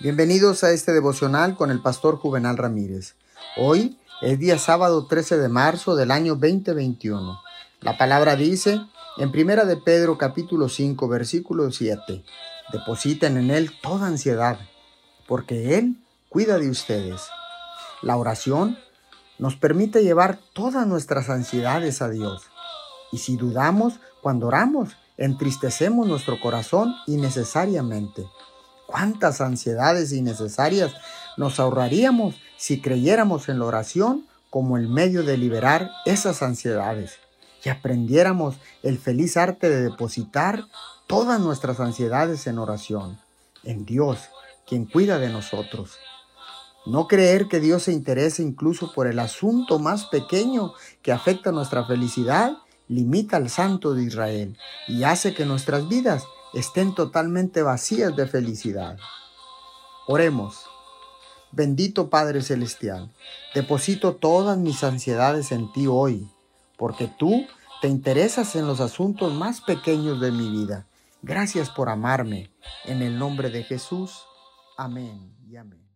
Bienvenidos a este devocional con el pastor Juvenal Ramírez. Hoy es día sábado 13 de marzo del año 2021. La palabra dice en Primera de Pedro capítulo 5 versículo 7, depositen en él toda ansiedad, porque él cuida de ustedes. La oración nos permite llevar todas nuestras ansiedades a Dios. Y si dudamos cuando oramos, entristecemos nuestro corazón innecesariamente. ¿Cuántas ansiedades innecesarias nos ahorraríamos si creyéramos en la oración como el medio de liberar esas ansiedades y aprendiéramos el feliz arte de depositar todas nuestras ansiedades en oración, en Dios, quien cuida de nosotros? No creer que Dios se interese incluso por el asunto más pequeño que afecta nuestra felicidad limita al Santo de Israel y hace que nuestras vidas estén totalmente vacías de felicidad. Oremos. Bendito Padre Celestial, deposito todas mis ansiedades en ti hoy, porque tú te interesas en los asuntos más pequeños de mi vida. Gracias por amarme. En el nombre de Jesús. Amén y amén.